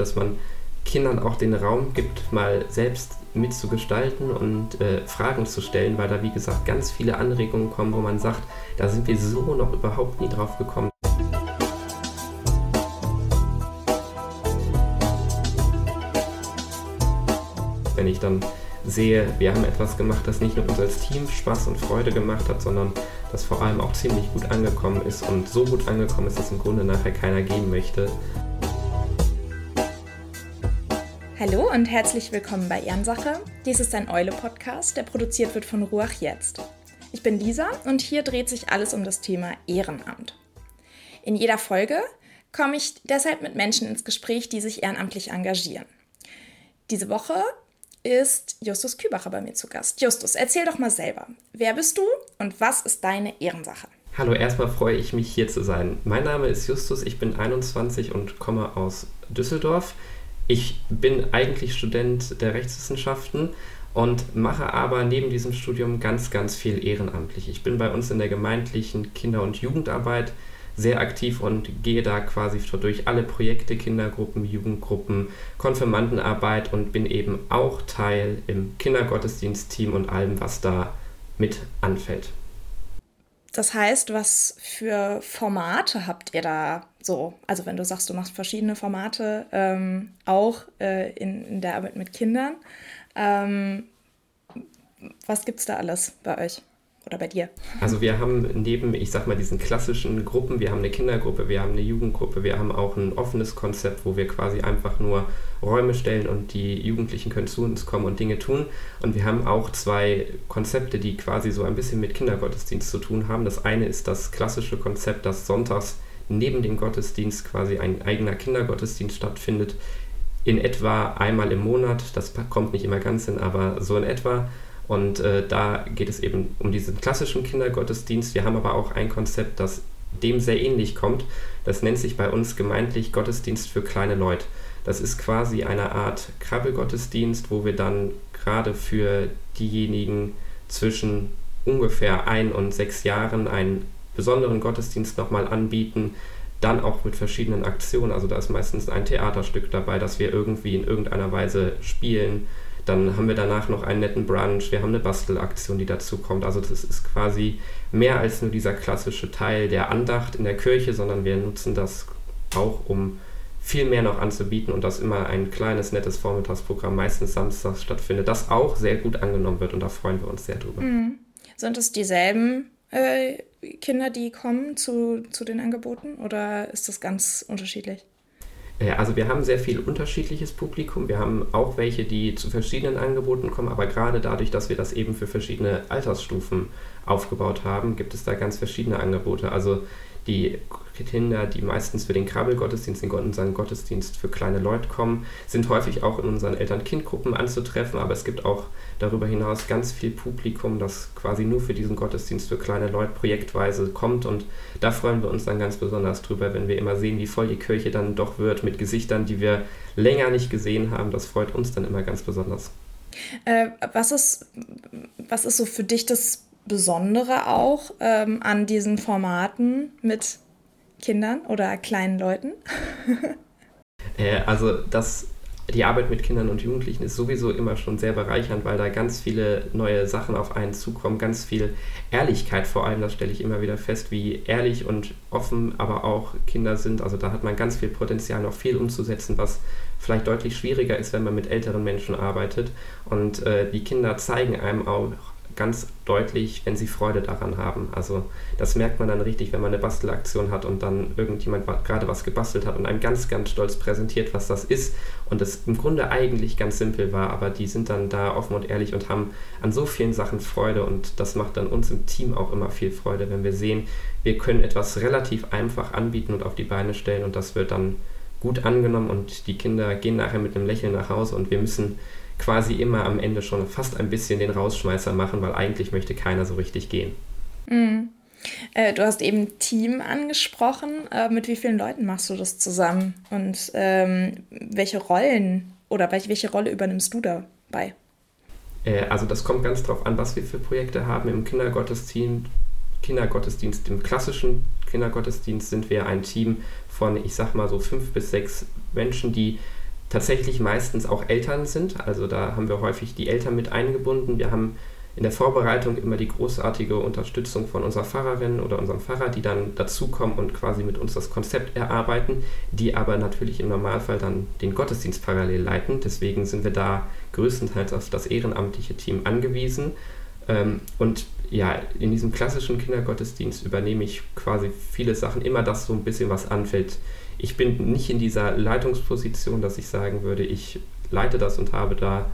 dass man Kindern auch den Raum gibt, mal selbst mitzugestalten und äh, Fragen zu stellen, weil da wie gesagt ganz viele Anregungen kommen, wo man sagt, da sind wir so noch überhaupt nie drauf gekommen. Wenn ich dann sehe, wir haben etwas gemacht, das nicht nur uns als Team Spaß und Freude gemacht hat, sondern das vor allem auch ziemlich gut angekommen ist und so gut angekommen ist, dass im Grunde nachher keiner gehen möchte. Hallo und herzlich willkommen bei Ehrensache. Dies ist ein Eule-Podcast, der produziert wird von Ruach Jetzt. Ich bin Lisa und hier dreht sich alles um das Thema Ehrenamt. In jeder Folge komme ich deshalb mit Menschen ins Gespräch, die sich ehrenamtlich engagieren. Diese Woche ist Justus Kübacher bei mir zu Gast. Justus, erzähl doch mal selber. Wer bist du und was ist deine Ehrensache? Hallo, erstmal freue ich mich hier zu sein. Mein Name ist Justus, ich bin 21 und komme aus Düsseldorf. Ich bin eigentlich Student der Rechtswissenschaften und mache aber neben diesem Studium ganz, ganz viel ehrenamtlich. Ich bin bei uns in der gemeindlichen Kinder- und Jugendarbeit sehr aktiv und gehe da quasi durch alle Projekte, Kindergruppen, Jugendgruppen, Konfirmandenarbeit und bin eben auch Teil im Kindergottesdienstteam und allem, was da mit anfällt. Das heißt, was für Formate habt ihr da so? Also wenn du sagst, du machst verschiedene Formate, ähm, auch äh, in, in der Arbeit mit Kindern. Ähm, was gibt es da alles bei euch? Oder bei dir? Also wir haben neben, ich sag mal, diesen klassischen Gruppen, wir haben eine Kindergruppe, wir haben eine Jugendgruppe, wir haben auch ein offenes Konzept, wo wir quasi einfach nur Räume stellen und die Jugendlichen können zu uns kommen und Dinge tun. Und wir haben auch zwei Konzepte, die quasi so ein bisschen mit Kindergottesdienst zu tun haben. Das eine ist das klassische Konzept, dass sonntags neben dem Gottesdienst quasi ein eigener Kindergottesdienst stattfindet. In etwa einmal im Monat, das kommt nicht immer ganz hin, aber so in etwa und äh, da geht es eben um diesen klassischen Kindergottesdienst. Wir haben aber auch ein Konzept, das dem sehr ähnlich kommt. Das nennt sich bei uns gemeintlich Gottesdienst für kleine Leute. Das ist quasi eine Art Krabbelgottesdienst, wo wir dann gerade für diejenigen zwischen ungefähr ein und sechs Jahren einen besonderen Gottesdienst nochmal anbieten, dann auch mit verschiedenen Aktionen. Also da ist meistens ein Theaterstück dabei, das wir irgendwie in irgendeiner Weise spielen dann haben wir danach noch einen netten Brunch, wir haben eine Bastelaktion, die dazu kommt. Also das ist quasi mehr als nur dieser klassische Teil der Andacht in der Kirche, sondern wir nutzen das auch, um viel mehr noch anzubieten und dass immer ein kleines, nettes Vormittagsprogramm meistens samstags stattfindet, das auch sehr gut angenommen wird und da freuen wir uns sehr drüber. Mhm. Sind es dieselben äh, Kinder, die kommen zu, zu den Angeboten oder ist das ganz unterschiedlich? Äh, also wir haben sehr viel unterschiedliches Publikum. Wir haben auch welche, die zu verschiedenen Angeboten kommen, aber gerade dadurch, dass wir das eben für verschiedene Altersstufen aufgebaut haben, gibt es da ganz verschiedene Angebote. Also die Kinder, die meistens für den Krabbelgottesdienst, in unseren Gottesdienst für kleine Leute kommen, sind häufig auch in unseren Eltern-Kind-Gruppen anzutreffen, aber es gibt auch darüber hinaus ganz viel Publikum, das quasi nur für diesen Gottesdienst für kleine Leute projektweise kommt und da freuen wir uns dann ganz besonders drüber, wenn wir immer sehen, wie voll die Kirche dann doch wird mit Gesichtern, die wir länger nicht gesehen haben. Das freut uns dann immer ganz besonders. Äh, was, ist, was ist so für dich das Besondere auch ähm, an diesen Formaten mit Kindern oder kleinen Leuten? äh, also das, die Arbeit mit Kindern und Jugendlichen ist sowieso immer schon sehr bereichernd, weil da ganz viele neue Sachen auf einen zukommen, ganz viel Ehrlichkeit vor allem, das stelle ich immer wieder fest, wie ehrlich und offen aber auch Kinder sind. Also da hat man ganz viel Potenzial, noch viel umzusetzen, was vielleicht deutlich schwieriger ist, wenn man mit älteren Menschen arbeitet. Und äh, die Kinder zeigen einem auch ganz deutlich, wenn sie Freude daran haben. Also das merkt man dann richtig, wenn man eine Bastelaktion hat und dann irgendjemand gerade was gebastelt hat und einem ganz, ganz stolz präsentiert, was das ist und es im Grunde eigentlich ganz simpel war, aber die sind dann da offen und ehrlich und haben an so vielen Sachen Freude und das macht dann uns im Team auch immer viel Freude, wenn wir sehen, wir können etwas relativ einfach anbieten und auf die Beine stellen und das wird dann gut angenommen und die Kinder gehen nachher mit einem Lächeln nach Hause und wir müssen quasi immer am Ende schon fast ein bisschen den Rausschmeißer machen, weil eigentlich möchte keiner so richtig gehen. Mhm. Äh, du hast eben Team angesprochen. Äh, mit wie vielen Leuten machst du das zusammen? Und ähm, welche Rollen oder welche, welche Rolle übernimmst du dabei? Äh, also das kommt ganz drauf an, was wir für Projekte haben. Im Kindergottesdienst, Kindergottesdienst, im klassischen Kindergottesdienst sind wir ein Team von, ich sag mal so fünf bis sechs Menschen, die tatsächlich meistens auch Eltern sind. Also da haben wir häufig die Eltern mit eingebunden. Wir haben in der Vorbereitung immer die großartige Unterstützung von unserer Pfarrerin oder unserem Pfarrer, die dann dazukommen und quasi mit uns das Konzept erarbeiten, die aber natürlich im Normalfall dann den Gottesdienst parallel leiten. Deswegen sind wir da größtenteils auf das ehrenamtliche Team angewiesen. Ähm, und ja, in diesem klassischen Kindergottesdienst übernehme ich quasi viele Sachen, immer das so ein bisschen was anfällt. Ich bin nicht in dieser Leitungsposition, dass ich sagen würde, ich leite das und habe da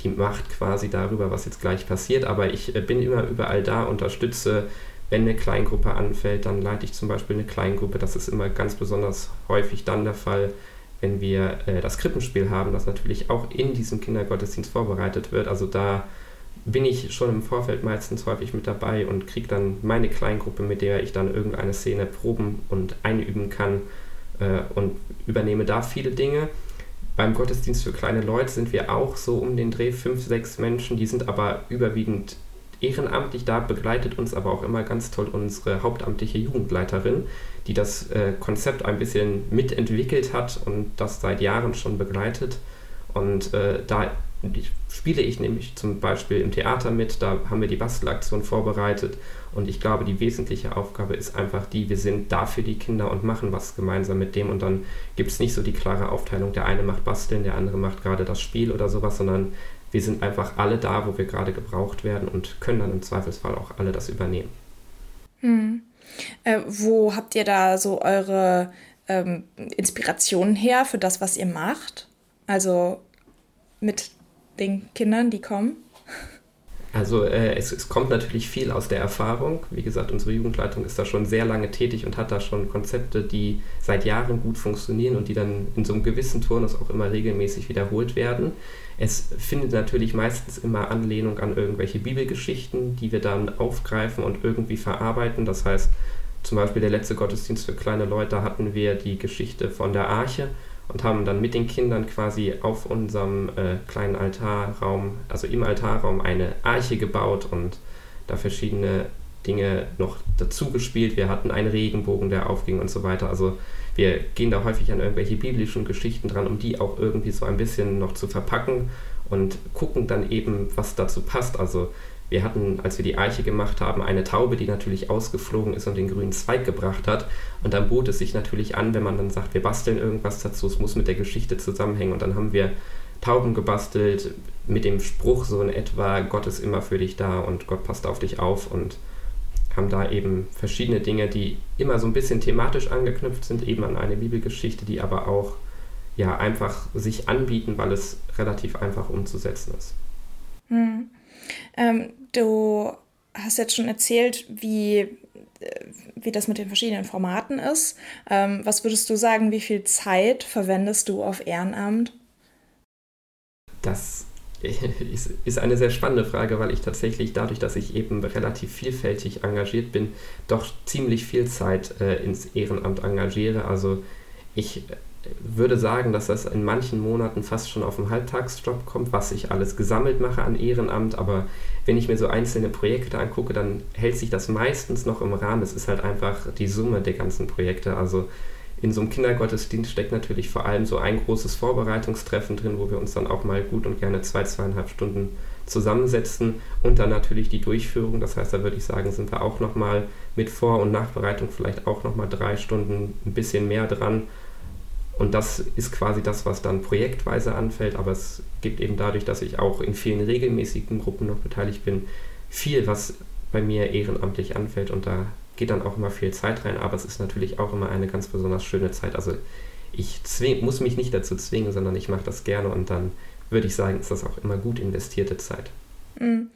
die Macht quasi darüber, was jetzt gleich passiert, aber ich äh, bin immer überall da, unterstütze, wenn eine Kleingruppe anfällt, dann leite ich zum Beispiel eine Kleingruppe. Das ist immer ganz besonders häufig dann der Fall, wenn wir äh, das Krippenspiel haben, das natürlich auch in diesem Kindergottesdienst vorbereitet wird. Also da bin ich schon im Vorfeld meistens häufig mit dabei und kriege dann meine Kleingruppe, mit der ich dann irgendeine Szene proben und einüben kann äh, und übernehme da viele Dinge. Beim Gottesdienst für kleine Leute sind wir auch so um den Dreh fünf, sechs Menschen, die sind aber überwiegend ehrenamtlich da, begleitet uns aber auch immer ganz toll unsere hauptamtliche Jugendleiterin, die das äh, Konzept ein bisschen mitentwickelt hat und das seit Jahren schon begleitet. Und äh, da spiele ich nämlich zum Beispiel im Theater mit, da haben wir die Bastelaktion vorbereitet und ich glaube, die wesentliche Aufgabe ist einfach die, wir sind da für die Kinder und machen was gemeinsam mit dem und dann gibt es nicht so die klare Aufteilung, der eine macht Basteln, der andere macht gerade das Spiel oder sowas, sondern wir sind einfach alle da, wo wir gerade gebraucht werden und können dann im Zweifelsfall auch alle das übernehmen. Hm. Äh, wo habt ihr da so eure ähm, Inspirationen her für das, was ihr macht? Also mit den Kindern, die kommen? Also äh, es, es, kommt natürlich viel aus der Erfahrung. Wie gesagt, unsere Jugendleitung ist da schon sehr lange tätig und hat da schon Konzepte, die seit Jahren gut funktionieren und die dann in so einem gewissen Turnus auch immer regelmäßig wiederholt werden. Es findet natürlich meistens immer Anlehnung an irgendwelche Bibelgeschichten, die wir dann aufgreifen und irgendwie verarbeiten. Das heißt, zum Beispiel der letzte Gottesdienst für kleine Leute hatten wir die Geschichte von der Arche und haben dann mit den Kindern quasi auf unserem äh, kleinen Altarraum, also im Altarraum, eine Arche gebaut und da verschiedene Dinge noch dazu gespielt. Wir hatten einen Regenbogen, der aufging und so weiter. Also wir gehen da häufig an irgendwelche biblischen Geschichten dran, um die auch irgendwie so ein bisschen noch zu verpacken und gucken dann eben, was dazu passt. Also wir hatten, als wir die Eiche gemacht haben, eine Taube, die natürlich ausgeflogen ist und den grünen Zweig gebracht hat. Und dann bot es sich natürlich an, wenn man dann sagt, wir basteln irgendwas dazu, es muss mit der Geschichte zusammenhängen. Und dann haben wir Tauben gebastelt mit dem Spruch so in etwa, Gott ist immer für dich da und Gott passt auf dich auf und haben da eben verschiedene Dinge, die immer so ein bisschen thematisch angeknüpft sind, eben an eine Bibelgeschichte, die aber auch ja einfach sich anbieten, weil es relativ einfach umzusetzen ist. Hm. Ähm, du hast jetzt schon erzählt, wie, äh, wie das mit den verschiedenen Formaten ist. Ähm, was würdest du sagen, wie viel Zeit verwendest du auf Ehrenamt? Das ist eine sehr spannende Frage, weil ich tatsächlich dadurch, dass ich eben relativ vielfältig engagiert bin, doch ziemlich viel Zeit äh, ins Ehrenamt engagiere. Also ich würde sagen, dass das in manchen Monaten fast schon auf den Halbtagsjob kommt, was ich alles gesammelt mache an Ehrenamt. Aber wenn ich mir so einzelne Projekte angucke, dann hält sich das meistens noch im Rahmen. Es ist halt einfach die Summe der ganzen Projekte. Also in so einem Kindergottesdienst steckt natürlich vor allem so ein großes Vorbereitungstreffen drin, wo wir uns dann auch mal gut und gerne zwei, zweieinhalb Stunden zusammensetzen und dann natürlich die Durchführung. Das heißt, da würde ich sagen, sind wir auch nochmal mit Vor- und Nachbereitung vielleicht auch nochmal drei Stunden ein bisschen mehr dran. Und das ist quasi das, was dann projektweise anfällt, aber es gibt eben dadurch, dass ich auch in vielen regelmäßigen Gruppen noch beteiligt bin, viel, was bei mir ehrenamtlich anfällt und da geht dann auch immer viel Zeit rein, aber es ist natürlich auch immer eine ganz besonders schöne Zeit. Also ich zwing, muss mich nicht dazu zwingen, sondern ich mache das gerne und dann würde ich sagen, ist das auch immer gut investierte Zeit. Mhm.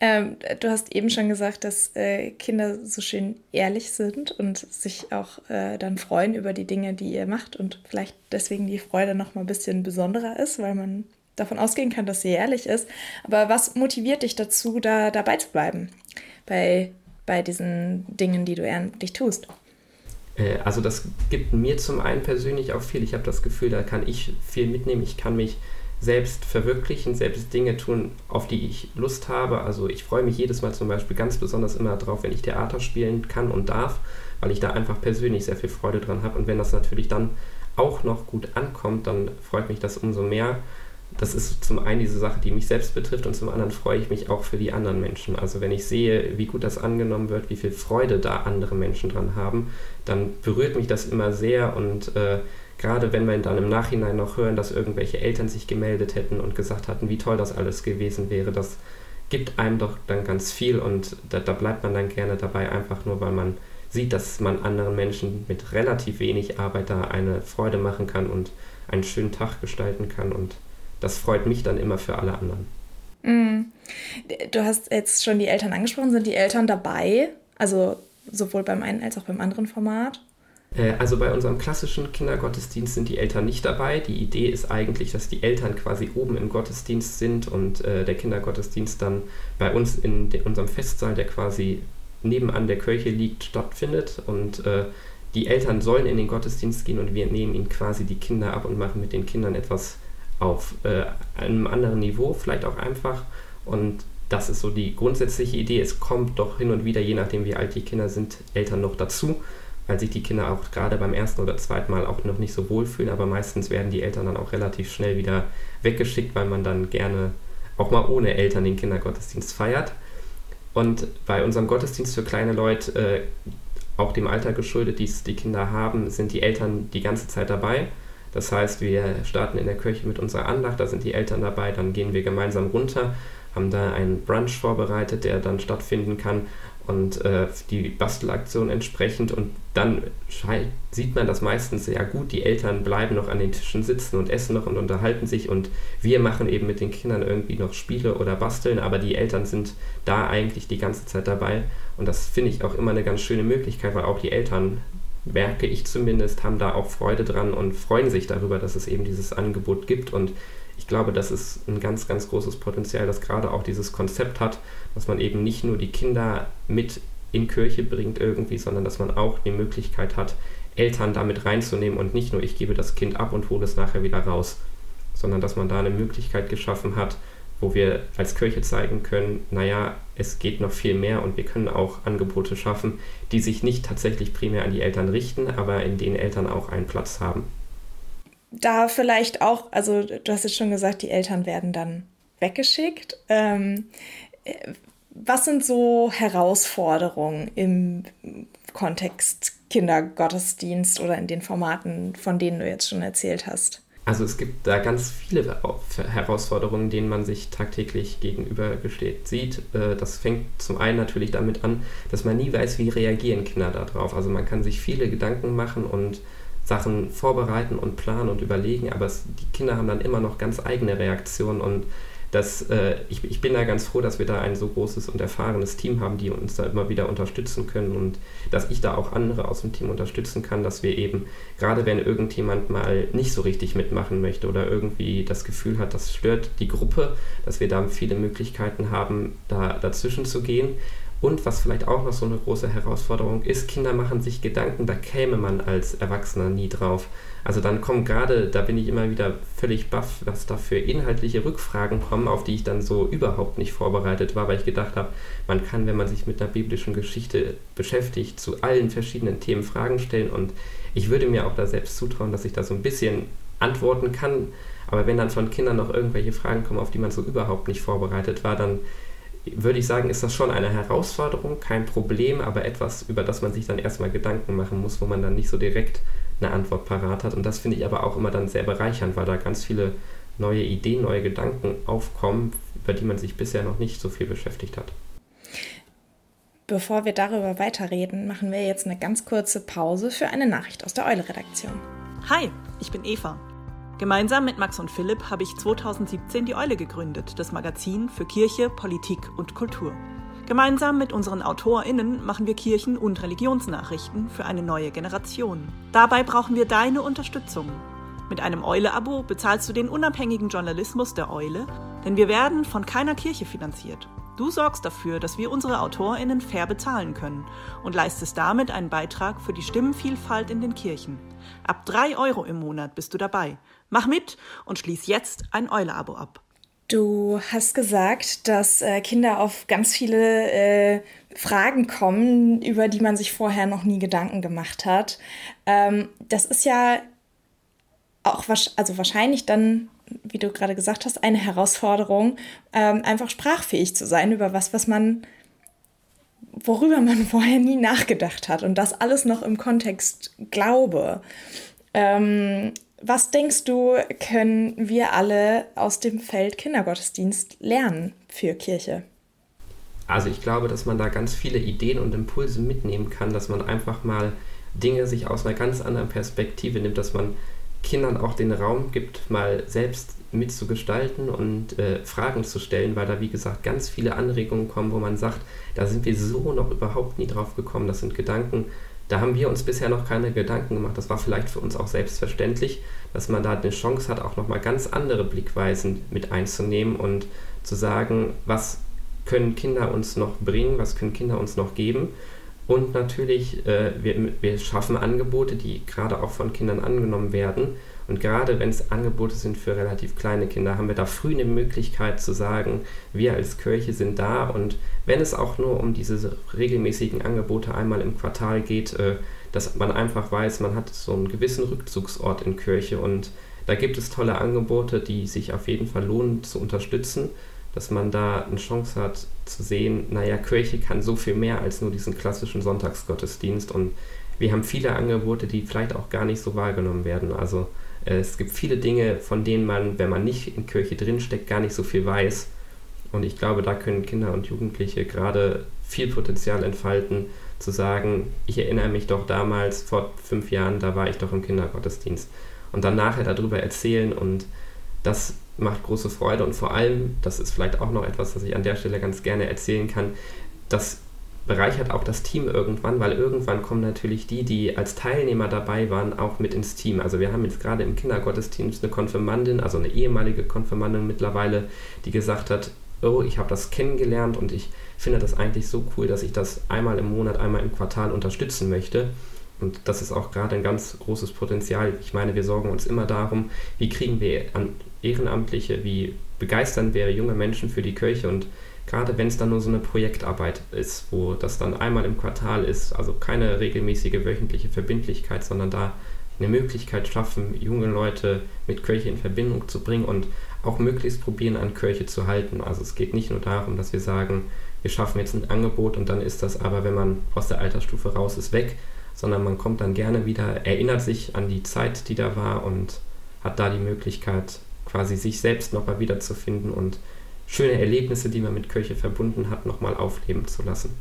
Ähm, du hast eben schon gesagt, dass äh, Kinder so schön ehrlich sind und sich auch äh, dann freuen über die Dinge, die ihr macht und vielleicht deswegen die Freude noch mal ein bisschen besonderer ist, weil man davon ausgehen kann, dass sie ehrlich ist. Aber was motiviert dich dazu, da dabei zu bleiben bei, bei diesen Dingen, die du ehrenamtlich tust? Äh, also das gibt mir zum einen persönlich auch viel. Ich habe das Gefühl, da kann ich viel mitnehmen. Ich kann mich selbst verwirklichen, selbst Dinge tun, auf die ich Lust habe. Also ich freue mich jedes Mal zum Beispiel ganz besonders immer darauf, wenn ich Theater spielen kann und darf, weil ich da einfach persönlich sehr viel Freude dran habe. Und wenn das natürlich dann auch noch gut ankommt, dann freut mich das umso mehr. Das ist zum einen diese Sache, die mich selbst betrifft und zum anderen freue ich mich auch für die anderen Menschen. Also wenn ich sehe, wie gut das angenommen wird, wie viel Freude da andere Menschen dran haben, dann berührt mich das immer sehr und äh, gerade wenn wir dann im Nachhinein noch hören, dass irgendwelche Eltern sich gemeldet hätten und gesagt hatten, wie toll das alles gewesen wäre, das gibt einem doch dann ganz viel und da, da bleibt man dann gerne dabei, einfach nur weil man sieht, dass man anderen Menschen mit relativ wenig Arbeit da eine Freude machen kann und einen schönen Tag gestalten kann. Und das freut mich dann immer für alle anderen. Mm. Du hast jetzt schon die Eltern angesprochen. Sind die Eltern dabei? Also sowohl beim einen als auch beim anderen Format? Äh, also bei unserem klassischen Kindergottesdienst sind die Eltern nicht dabei. Die Idee ist eigentlich, dass die Eltern quasi oben im Gottesdienst sind und äh, der Kindergottesdienst dann bei uns in unserem Festsaal, der quasi nebenan der Kirche liegt, stattfindet. Und äh, die Eltern sollen in den Gottesdienst gehen und wir nehmen ihnen quasi die Kinder ab und machen mit den Kindern etwas auf äh, einem anderen Niveau, vielleicht auch einfach. Und das ist so die grundsätzliche Idee. Es kommt doch hin und wieder, je nachdem wie alt die Kinder sind, Eltern noch dazu, weil sich die Kinder auch gerade beim ersten oder zweiten Mal auch noch nicht so wohlfühlen. Aber meistens werden die Eltern dann auch relativ schnell wieder weggeschickt, weil man dann gerne auch mal ohne Eltern den Kindergottesdienst feiert. Und bei unserem Gottesdienst für kleine Leute, äh, auch dem Alter geschuldet, die die Kinder haben, sind die Eltern die ganze Zeit dabei. Das heißt, wir starten in der Kirche mit unserer Andacht, da sind die Eltern dabei, dann gehen wir gemeinsam runter, haben da einen Brunch vorbereitet, der dann stattfinden kann und äh, die Bastelaktion entsprechend und dann sieht man das meistens sehr gut. Die Eltern bleiben noch an den Tischen sitzen und essen noch und unterhalten sich und wir machen eben mit den Kindern irgendwie noch Spiele oder basteln, aber die Eltern sind da eigentlich die ganze Zeit dabei und das finde ich auch immer eine ganz schöne Möglichkeit, weil auch die Eltern, merke ich zumindest, haben da auch Freude dran und freuen sich darüber, dass es eben dieses Angebot gibt und ich glaube, das ist ein ganz, ganz großes Potenzial, das gerade auch dieses Konzept hat, dass man eben nicht nur die Kinder mit in Kirche bringt irgendwie, sondern dass man auch die Möglichkeit hat, Eltern damit reinzunehmen und nicht nur ich gebe das Kind ab und hole es nachher wieder raus, sondern dass man da eine Möglichkeit geschaffen hat, wo wir als Kirche zeigen können, naja, es geht noch viel mehr und wir können auch Angebote schaffen, die sich nicht tatsächlich primär an die Eltern richten, aber in denen Eltern auch einen Platz haben da vielleicht auch, also du hast jetzt schon gesagt, die Eltern werden dann weggeschickt. Ähm, was sind so Herausforderungen im Kontext Kindergottesdienst oder in den Formaten, von denen du jetzt schon erzählt hast? Also es gibt da ganz viele Herausforderungen, denen man sich tagtäglich gegenübergesteht sieht. Äh, das fängt zum einen natürlich damit an, dass man nie weiß, wie reagieren Kinder darauf. Also man kann sich viele Gedanken machen und Sachen vorbereiten und planen und überlegen, aber es, die Kinder haben dann immer noch ganz eigene Reaktionen und das, äh, ich, ich bin da ganz froh, dass wir da ein so großes und erfahrenes Team haben, die uns da immer wieder unterstützen können und dass ich da auch andere aus dem Team unterstützen kann, dass wir eben, gerade wenn irgendjemand mal nicht so richtig mitmachen möchte oder irgendwie das Gefühl hat, das stört die Gruppe, dass wir da viele Möglichkeiten haben, da dazwischen zu gehen. Und was vielleicht auch noch so eine große Herausforderung ist, Kinder machen sich Gedanken, da käme man als Erwachsener nie drauf. Also dann kommen gerade, da bin ich immer wieder völlig baff, was da für inhaltliche Rückfragen kommen, auf die ich dann so überhaupt nicht vorbereitet war, weil ich gedacht habe, man kann, wenn man sich mit einer biblischen Geschichte beschäftigt, zu allen verschiedenen Themen Fragen stellen und ich würde mir auch da selbst zutrauen, dass ich da so ein bisschen antworten kann. Aber wenn dann von Kindern noch irgendwelche Fragen kommen, auf die man so überhaupt nicht vorbereitet war, dann würde ich sagen, ist das schon eine Herausforderung, kein Problem, aber etwas, über das man sich dann erstmal Gedanken machen muss, wo man dann nicht so direkt eine Antwort parat hat. Und das finde ich aber auch immer dann sehr bereichernd, weil da ganz viele neue Ideen, neue Gedanken aufkommen, über die man sich bisher noch nicht so viel beschäftigt hat. Bevor wir darüber weiterreden, machen wir jetzt eine ganz kurze Pause für eine Nachricht aus der Eule-Redaktion. Hi, ich bin Eva. Gemeinsam mit Max und Philipp habe ich 2017 die Eule gegründet, das Magazin für Kirche, Politik und Kultur. Gemeinsam mit unseren AutorInnen machen wir Kirchen- und Religionsnachrichten für eine neue Generation. Dabei brauchen wir deine Unterstützung. Mit einem Eule-Abo bezahlst du den unabhängigen Journalismus der Eule, denn wir werden von keiner Kirche finanziert. Du sorgst dafür, dass wir unsere AutorInnen fair bezahlen können und leistest damit einen Beitrag für die Stimmenvielfalt in den Kirchen. Ab drei Euro im Monat bist du dabei. Mach mit und schließ jetzt ein Eule-Abo ab. Du hast gesagt, dass äh, Kinder auf ganz viele äh, Fragen kommen, über die man sich vorher noch nie Gedanken gemacht hat. Ähm, das ist ja auch also wahrscheinlich dann, wie du gerade gesagt hast, eine Herausforderung, ähm, einfach sprachfähig zu sein über was, was man, worüber man vorher nie nachgedacht hat und das alles noch im Kontext Glaube. Ähm, was denkst du, können wir alle aus dem Feld Kindergottesdienst lernen für Kirche? Also ich glaube, dass man da ganz viele Ideen und Impulse mitnehmen kann, dass man einfach mal Dinge sich aus einer ganz anderen Perspektive nimmt, dass man Kindern auch den Raum gibt, mal selbst mitzugestalten und äh, Fragen zu stellen, weil da wie gesagt ganz viele Anregungen kommen, wo man sagt, da sind wir so noch überhaupt nie drauf gekommen. Das sind Gedanken, da haben wir uns bisher noch keine Gedanken gemacht. Das war vielleicht für uns auch selbstverständlich, dass man da eine Chance hat, auch nochmal ganz andere Blickweisen mit einzunehmen und zu sagen, was können Kinder uns noch bringen, was können Kinder uns noch geben. Und natürlich, äh, wir, wir schaffen Angebote, die gerade auch von Kindern angenommen werden. Und gerade wenn es Angebote sind für relativ kleine Kinder, haben wir da früh eine Möglichkeit zu sagen, wir als Kirche sind da. Und wenn es auch nur um diese regelmäßigen Angebote einmal im Quartal geht, äh, dass man einfach weiß, man hat so einen gewissen Rückzugsort in Kirche. Und da gibt es tolle Angebote, die sich auf jeden Fall lohnen zu unterstützen dass man da eine Chance hat zu sehen, naja, Kirche kann so viel mehr als nur diesen klassischen Sonntagsgottesdienst und wir haben viele Angebote, die vielleicht auch gar nicht so wahrgenommen werden. Also äh, es gibt viele Dinge, von denen man, wenn man nicht in Kirche drinsteckt, gar nicht so viel weiß. Und ich glaube, da können Kinder und Jugendliche gerade viel Potenzial entfalten, zu sagen, ich erinnere mich doch damals, vor fünf Jahren, da war ich doch im Kindergottesdienst. Und dann nachher darüber erzählen und das macht große Freude und vor allem, das ist vielleicht auch noch etwas, was ich an der Stelle ganz gerne erzählen kann, das bereichert auch das Team irgendwann, weil irgendwann kommen natürlich die, die als Teilnehmer dabei waren, auch mit ins Team. Also wir haben jetzt gerade im Kindergottesdienst eine Konfirmandin, also eine ehemalige Konfirmandin mittlerweile, die gesagt hat, oh, ich habe das kennengelernt und ich finde das eigentlich so cool, dass ich das einmal im Monat, einmal im Quartal unterstützen möchte. Und das ist auch gerade ein ganz großes Potenzial. Ich meine, wir sorgen uns immer darum, wie kriegen wir Ehrenamtliche, wie begeistern wir junge Menschen für die Kirche und gerade wenn es dann nur so eine Projektarbeit ist, wo das dann einmal im Quartal ist, also keine regelmäßige wöchentliche Verbindlichkeit, sondern da eine Möglichkeit schaffen, junge Leute mit Kirche in Verbindung zu bringen und auch möglichst probieren, an Kirche zu halten. Also es geht nicht nur darum, dass wir sagen, wir schaffen jetzt ein Angebot und dann ist das aber, wenn man aus der Altersstufe raus ist, weg, sondern man kommt dann gerne wieder, erinnert sich an die Zeit, die da war und hat da die Möglichkeit, quasi sich selbst nochmal wiederzufinden und schöne Erlebnisse, die man mit Kirche verbunden hat, nochmal aufleben zu lassen.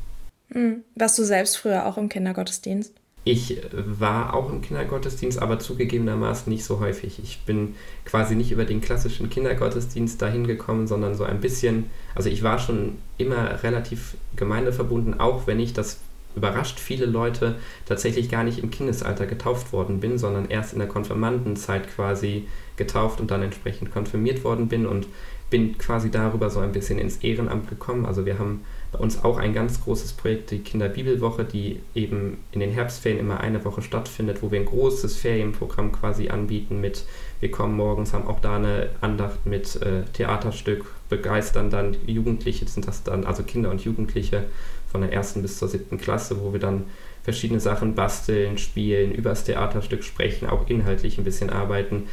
Mhm. Warst du selbst früher auch im Kindergottesdienst? Ich war auch im Kindergottesdienst, aber zugegebenermaßen nicht so häufig. Ich bin quasi nicht über den klassischen Kindergottesdienst dahin gekommen, sondern so ein bisschen, also ich war schon immer relativ gemeindeverbunden, auch wenn ich das überrascht viele Leute tatsächlich gar nicht im Kindesalter getauft worden bin, sondern erst in der Konfirmandenzeit quasi getauft und dann entsprechend konfirmiert worden bin und bin quasi darüber so ein bisschen ins Ehrenamt gekommen. Also wir haben bei uns auch ein ganz großes Projekt, die Kinderbibelwoche, die eben in den Herbstferien immer eine Woche stattfindet, wo wir ein großes Ferienprogramm quasi anbieten mit, wir kommen morgens, haben auch da eine Andacht mit äh, Theaterstück, begeistern dann Jugendliche, sind das dann, also Kinder und Jugendliche von der ersten bis zur siebten Klasse, wo wir dann verschiedene Sachen basteln, spielen, über das Theaterstück sprechen, auch inhaltlich ein bisschen arbeiten.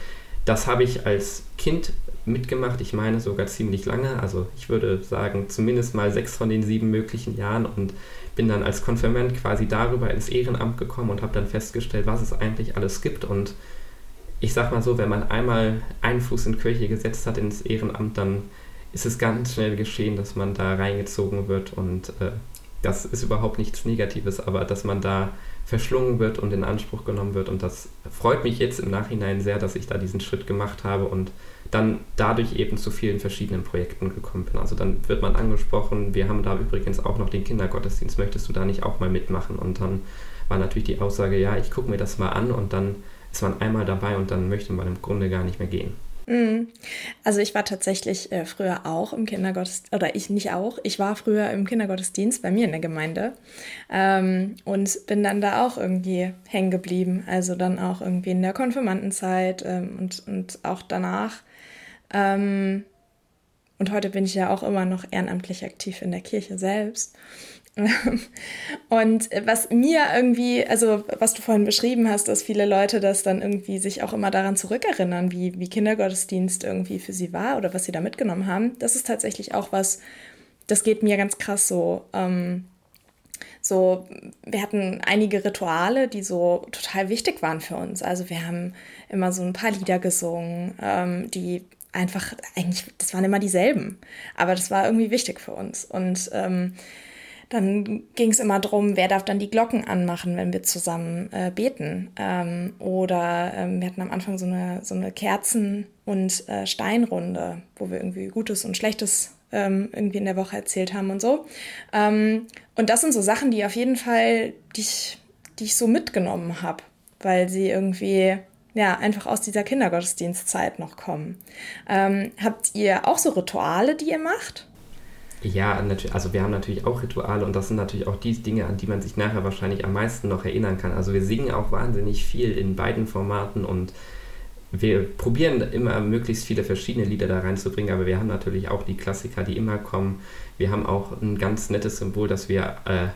Das habe ich als Kind mitgemacht, ich meine sogar ziemlich lange, also ich würde sagen zumindest mal sechs von den sieben möglichen Jahren und bin dann als Konfirmand quasi darüber ins Ehrenamt gekommen und habe dann festgestellt, was es eigentlich alles gibt und ich sag mal so, wenn man einmal einen Fuß in Kirche gesetzt hat ins Ehrenamt, dann ist es ganz schnell geschehen, dass man da reingezogen wird und äh, das ist überhaupt nichts Negatives, aber dass man da verschlungen wird und in Anspruch genommen wird. Und das freut mich jetzt im Nachhinein sehr, dass ich da diesen Schritt gemacht habe und dann dadurch eben zu vielen verschiedenen Projekten gekommen bin. Also dann wird man angesprochen, wir haben da übrigens auch noch den Kindergottesdienst, möchtest du da nicht auch mal mitmachen? Und dann war natürlich die Aussage, ja, ich gucke mir das mal an und dann ist man einmal dabei und dann möchte man im Grunde gar nicht mehr gehen. Mhm. Also ich war tatsächlich äh, früher auch im Kindergottesdienst, oder ich nicht auch, ich war früher im Kindergottesdienst bei mir in der Gemeinde ähm, und bin dann da auch irgendwie hängen geblieben. Also dann auch irgendwie in der Konfirmandenzeit ähm, und, und auch danach. Ähm, und heute bin ich ja auch immer noch ehrenamtlich aktiv in der Kirche selbst. Und was mir irgendwie, also was du vorhin beschrieben hast, dass viele Leute das dann irgendwie sich auch immer daran zurückerinnern, wie, wie Kindergottesdienst irgendwie für sie war oder was sie da mitgenommen haben, das ist tatsächlich auch was, das geht mir ganz krass so. Ähm, so, wir hatten einige Rituale, die so total wichtig waren für uns. Also wir haben immer so ein paar Lieder gesungen, ähm, die einfach eigentlich, das waren immer dieselben, aber das war irgendwie wichtig für uns. Und ähm, dann ging es immer darum, wer darf dann die Glocken anmachen, wenn wir zusammen äh, beten. Ähm, oder ähm, wir hatten am Anfang so eine, so eine Kerzen- und äh, Steinrunde, wo wir irgendwie Gutes und Schlechtes ähm, irgendwie in der Woche erzählt haben und so. Ähm, und das sind so Sachen, die auf jeden Fall, die ich, die ich so mitgenommen habe, weil sie irgendwie ja, einfach aus dieser Kindergottesdienstzeit noch kommen. Ähm, habt ihr auch so Rituale, die ihr macht? Ja, natürlich, also wir haben natürlich auch Rituale und das sind natürlich auch die Dinge, an die man sich nachher wahrscheinlich am meisten noch erinnern kann. Also wir singen auch wahnsinnig viel in beiden Formaten und wir probieren immer möglichst viele verschiedene Lieder da reinzubringen, aber wir haben natürlich auch die Klassiker, die immer kommen. Wir haben auch ein ganz nettes Symbol, dass wir äh,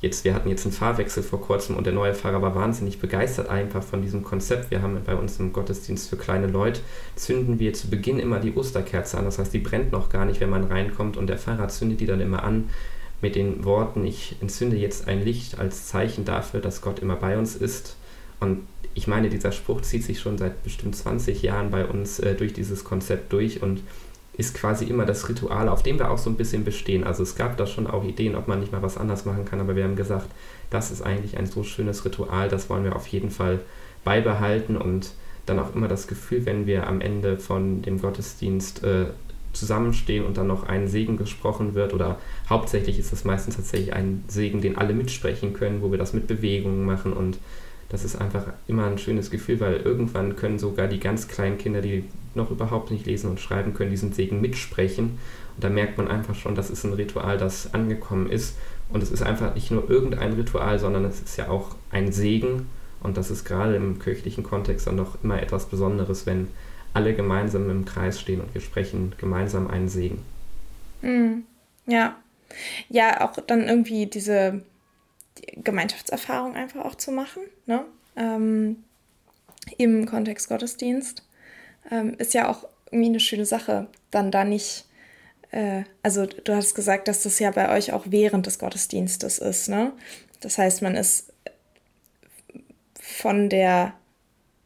jetzt, wir hatten jetzt einen Fahrwechsel vor kurzem und der neue Fahrer war wahnsinnig begeistert einfach von diesem Konzept. Wir haben bei uns im Gottesdienst für kleine Leute, zünden wir zu Beginn immer die Osterkerze an. Das heißt, die brennt noch gar nicht, wenn man reinkommt und der Pfarrer zündet die dann immer an mit den Worten, ich entzünde jetzt ein Licht als Zeichen dafür, dass Gott immer bei uns ist. Und ich meine, dieser Spruch zieht sich schon seit bestimmt 20 Jahren bei uns äh, durch dieses Konzept durch und ist quasi immer das Ritual, auf dem wir auch so ein bisschen bestehen. Also es gab da schon auch Ideen, ob man nicht mal was anders machen kann, aber wir haben gesagt, das ist eigentlich ein so schönes Ritual, das wollen wir auf jeden Fall beibehalten und dann auch immer das Gefühl, wenn wir am Ende von dem Gottesdienst äh, zusammenstehen und dann noch ein Segen gesprochen wird oder hauptsächlich ist es meistens tatsächlich ein Segen, den alle mitsprechen können, wo wir das mit Bewegungen machen und das ist einfach immer ein schönes Gefühl, weil irgendwann können sogar die ganz kleinen Kinder, die noch überhaupt nicht lesen und schreiben können, diesen Segen mitsprechen. Und da merkt man einfach schon, das ist ein Ritual, das angekommen ist. Und es ist einfach nicht nur irgendein Ritual, sondern es ist ja auch ein Segen. Und das ist gerade im kirchlichen Kontext dann doch immer etwas Besonderes, wenn alle gemeinsam im Kreis stehen und wir sprechen gemeinsam einen Segen. Mm, ja. Ja, auch dann irgendwie diese Gemeinschaftserfahrung einfach auch zu machen, ne? Ähm, im Kontext Gottesdienst, ähm, ist ja auch irgendwie eine schöne Sache, dann da nicht, äh, also du hast gesagt, dass das ja bei euch auch während des Gottesdienstes ist, ne? Das heißt, man ist von der,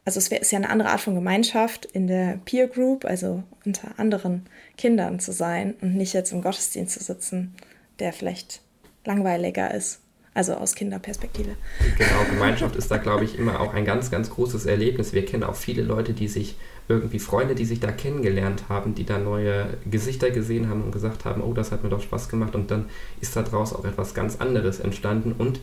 also es ist ja eine andere Art von Gemeinschaft in der Peer Group, also unter anderen Kindern zu sein und nicht jetzt im Gottesdienst zu sitzen, der vielleicht langweiliger ist. Also aus Kinderperspektive. Genau, Gemeinschaft ist da, glaube ich, immer auch ein ganz, ganz großes Erlebnis. Wir kennen auch viele Leute, die sich irgendwie Freunde, die sich da kennengelernt haben, die da neue Gesichter gesehen haben und gesagt haben, oh, das hat mir doch Spaß gemacht und dann ist daraus auch etwas ganz anderes entstanden und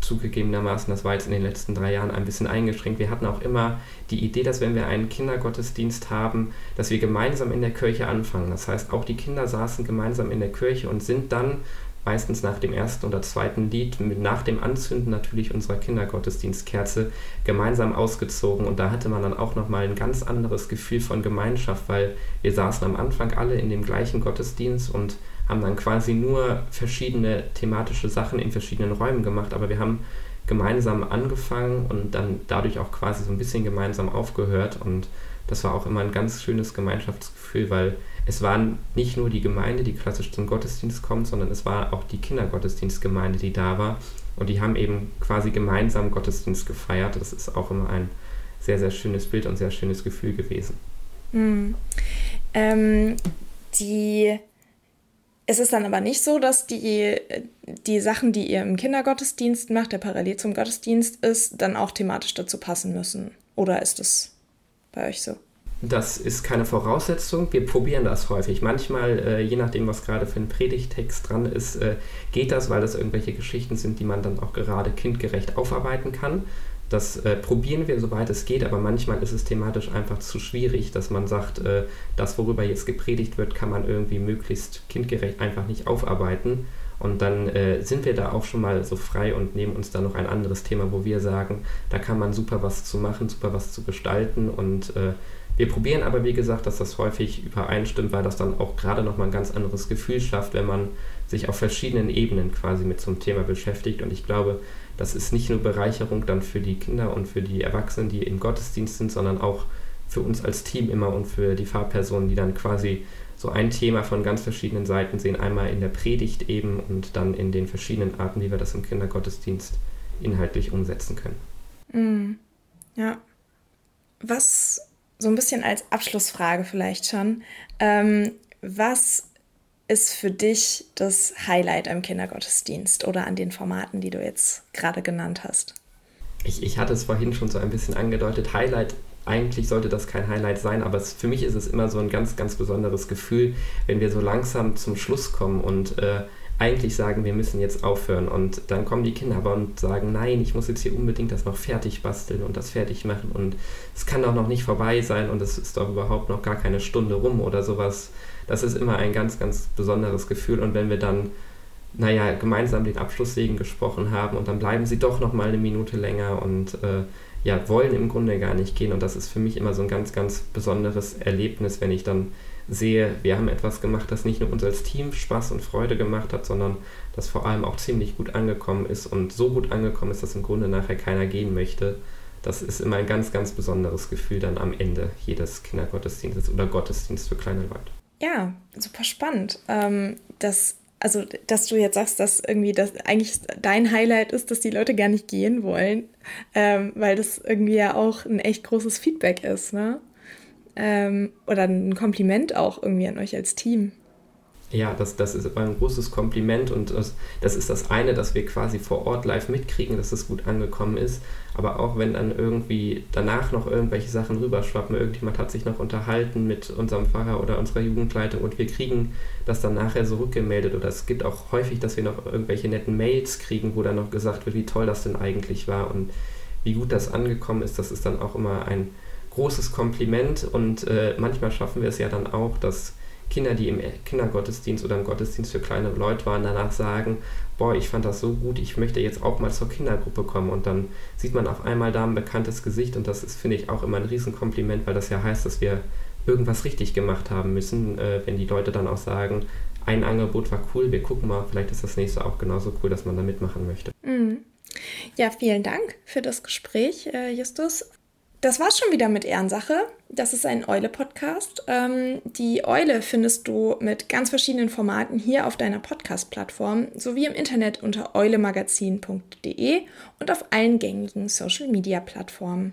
zugegebenermaßen, das war jetzt in den letzten drei Jahren ein bisschen eingeschränkt. Wir hatten auch immer die Idee, dass wenn wir einen Kindergottesdienst haben, dass wir gemeinsam in der Kirche anfangen. Das heißt, auch die Kinder saßen gemeinsam in der Kirche und sind dann meistens nach dem ersten oder zweiten Lied, nach dem Anzünden natürlich unserer Kindergottesdienstkerze, gemeinsam ausgezogen. Und da hatte man dann auch nochmal ein ganz anderes Gefühl von Gemeinschaft, weil wir saßen am Anfang alle in dem gleichen Gottesdienst und haben dann quasi nur verschiedene thematische Sachen in verschiedenen Räumen gemacht, aber wir haben gemeinsam angefangen und dann dadurch auch quasi so ein bisschen gemeinsam aufgehört und das war auch immer ein ganz schönes Gemeinschaftsgefühl, weil es war nicht nur die Gemeinde, die klassisch zum Gottesdienst kommt, sondern es war auch die Kindergottesdienstgemeinde, die da war. Und die haben eben quasi gemeinsam Gottesdienst gefeiert. Das ist auch immer ein sehr, sehr schönes Bild und sehr schönes Gefühl gewesen. Mhm. Ähm, die es ist dann aber nicht so, dass die, die Sachen, die ihr im Kindergottesdienst macht, der parallel zum Gottesdienst ist, dann auch thematisch dazu passen müssen. Oder ist es bei euch so? Das ist keine Voraussetzung. Wir probieren das häufig. Manchmal, äh, je nachdem, was gerade für ein Predigtext dran ist, äh, geht das, weil das irgendwelche Geschichten sind, die man dann auch gerade kindgerecht aufarbeiten kann. Das äh, probieren wir, soweit es geht, aber manchmal ist es thematisch einfach zu schwierig, dass man sagt, äh, das, worüber jetzt gepredigt wird, kann man irgendwie möglichst kindgerecht einfach nicht aufarbeiten. Und dann äh, sind wir da auch schon mal so frei und nehmen uns da noch ein anderes Thema, wo wir sagen, da kann man super was zu machen, super was zu gestalten und äh, Wir probieren aber, wie gesagt, dass das häufig übereinstimmt, weil das dann auch gerade nochmal ein ganz anderes Gefühl schafft, wenn man sich auf verschiedenen Ebenen quasi mit so einem Thema beschäftigt. Und ich glaube, das ist nicht nur Bereicherung dann für die Kinder und für die Erwachsenen, die im Gottesdienst sind, sondern auch für uns als Team immer und für die Fahrpersonen, die dann quasi so ein Thema von ganz verschiedenen Seiten sehen. Einmal in der Predigt eben und dann in den verschiedenen Arten, wie wir das im Kindergottesdienst inhaltlich umsetzen können. Mm, ja. Was so ein bisschen als Abschlussfrage vielleicht schon. Ähm, was ist für dich das Highlight am Kindergottesdienst oder an den Formaten, die du jetzt gerade genannt hast? Ich, ich hatte es vorhin schon so ein bisschen angedeutet. Highlight, eigentlich sollte das kein Highlight sein, aber es, für mich ist es immer so ein ganz, ganz besonderes Gefühl, wenn wir so langsam zum Schluss kommen und äh, eigentlich sagen, wir müssen jetzt aufhören. Und dann kommen die Kinder aber und sagen, nein, ich muss jetzt hier unbedingt das noch fertig basteln und das fertig machen. Und es kann doch noch nicht vorbei sein und es ist doch überhaupt noch gar keine Stunde rum oder sowas das ist immer ein ganz, ganz besonderes Gefühl. Und wenn wir dann, naja, gemeinsam den Abschlusssegen gesprochen haben und dann bleiben sie doch noch mal eine Minute länger und äh, ja, wollen im Grunde gar nicht gehen. Und das ist für mich immer so ein ganz, ganz besonderes Erlebnis, wenn ich dann sehe, wir haben etwas gemacht, das nicht nur uns als Team Spaß und Freude gemacht hat, sondern das vor allem auch ziemlich gut angekommen ist und so gut angekommen ist, dass im Grunde nachher keiner gehen möchte. Das ist immer ein ganz, ganz besonderes Gefühl dann am Ende jedes Kindergottesdienstes oder Gottesdienst für kleine Leute. Ja, super spannend. Ähm, dass, also, dass du jetzt sagst, dass irgendwie das eigentlich dein Highlight ist, dass die Leute gar nicht gehen wollen, ähm, weil das irgendwie ja auch ein echt großes Feedback ist, ne? Ähm, oder ein Kompliment auch irgendwie an euch als Team. Ja, das, das ist ein großes Kompliment und das, das ist das eine, dass wir quasi vor Ort live mitkriegen, dass es gut angekommen ist. Aber auch wenn dann irgendwie danach noch irgendwelche Sachen rüberschwappen, irgendjemand hat sich noch unterhalten mit unserem Pfarrer oder unserer Jugendleitung und wir kriegen das dann nachher so rückgemeldet. Oder es gibt auch häufig, dass wir noch irgendwelche netten Mails kriegen, wo dann noch gesagt wird, wie toll das denn eigentlich war und wie gut das angekommen ist. Das ist dann auch immer ein großes Kompliment und äh, manchmal schaffen wir es ja dann auch, dass Kinder, die im Kindergottesdienst oder im Gottesdienst für kleine Leute waren, danach sagen, boah, ich fand das so gut, ich möchte jetzt auch mal zur Kindergruppe kommen. Und dann sieht man auf einmal da ein bekanntes Gesicht und das ist, finde ich, auch immer ein Riesenkompliment, weil das ja heißt, dass wir irgendwas richtig gemacht haben müssen, äh, wenn die Leute dann auch sagen, ein Angebot war cool, wir gucken mal, vielleicht ist das nächste auch genauso cool, dass man da mitmachen möchte. Mhm. Ja, vielen Dank für das Gespräch, äh, Justus. Das war's schon wieder mit Ehrensache. Das ist ein Eule-Podcast. Ähm, die Eule findest du mit ganz verschiedenen Formaten hier auf deiner Podcast-Plattform sowie im Internet unter eulemagazin.de und auf allen gängigen Social-Media-Plattformen.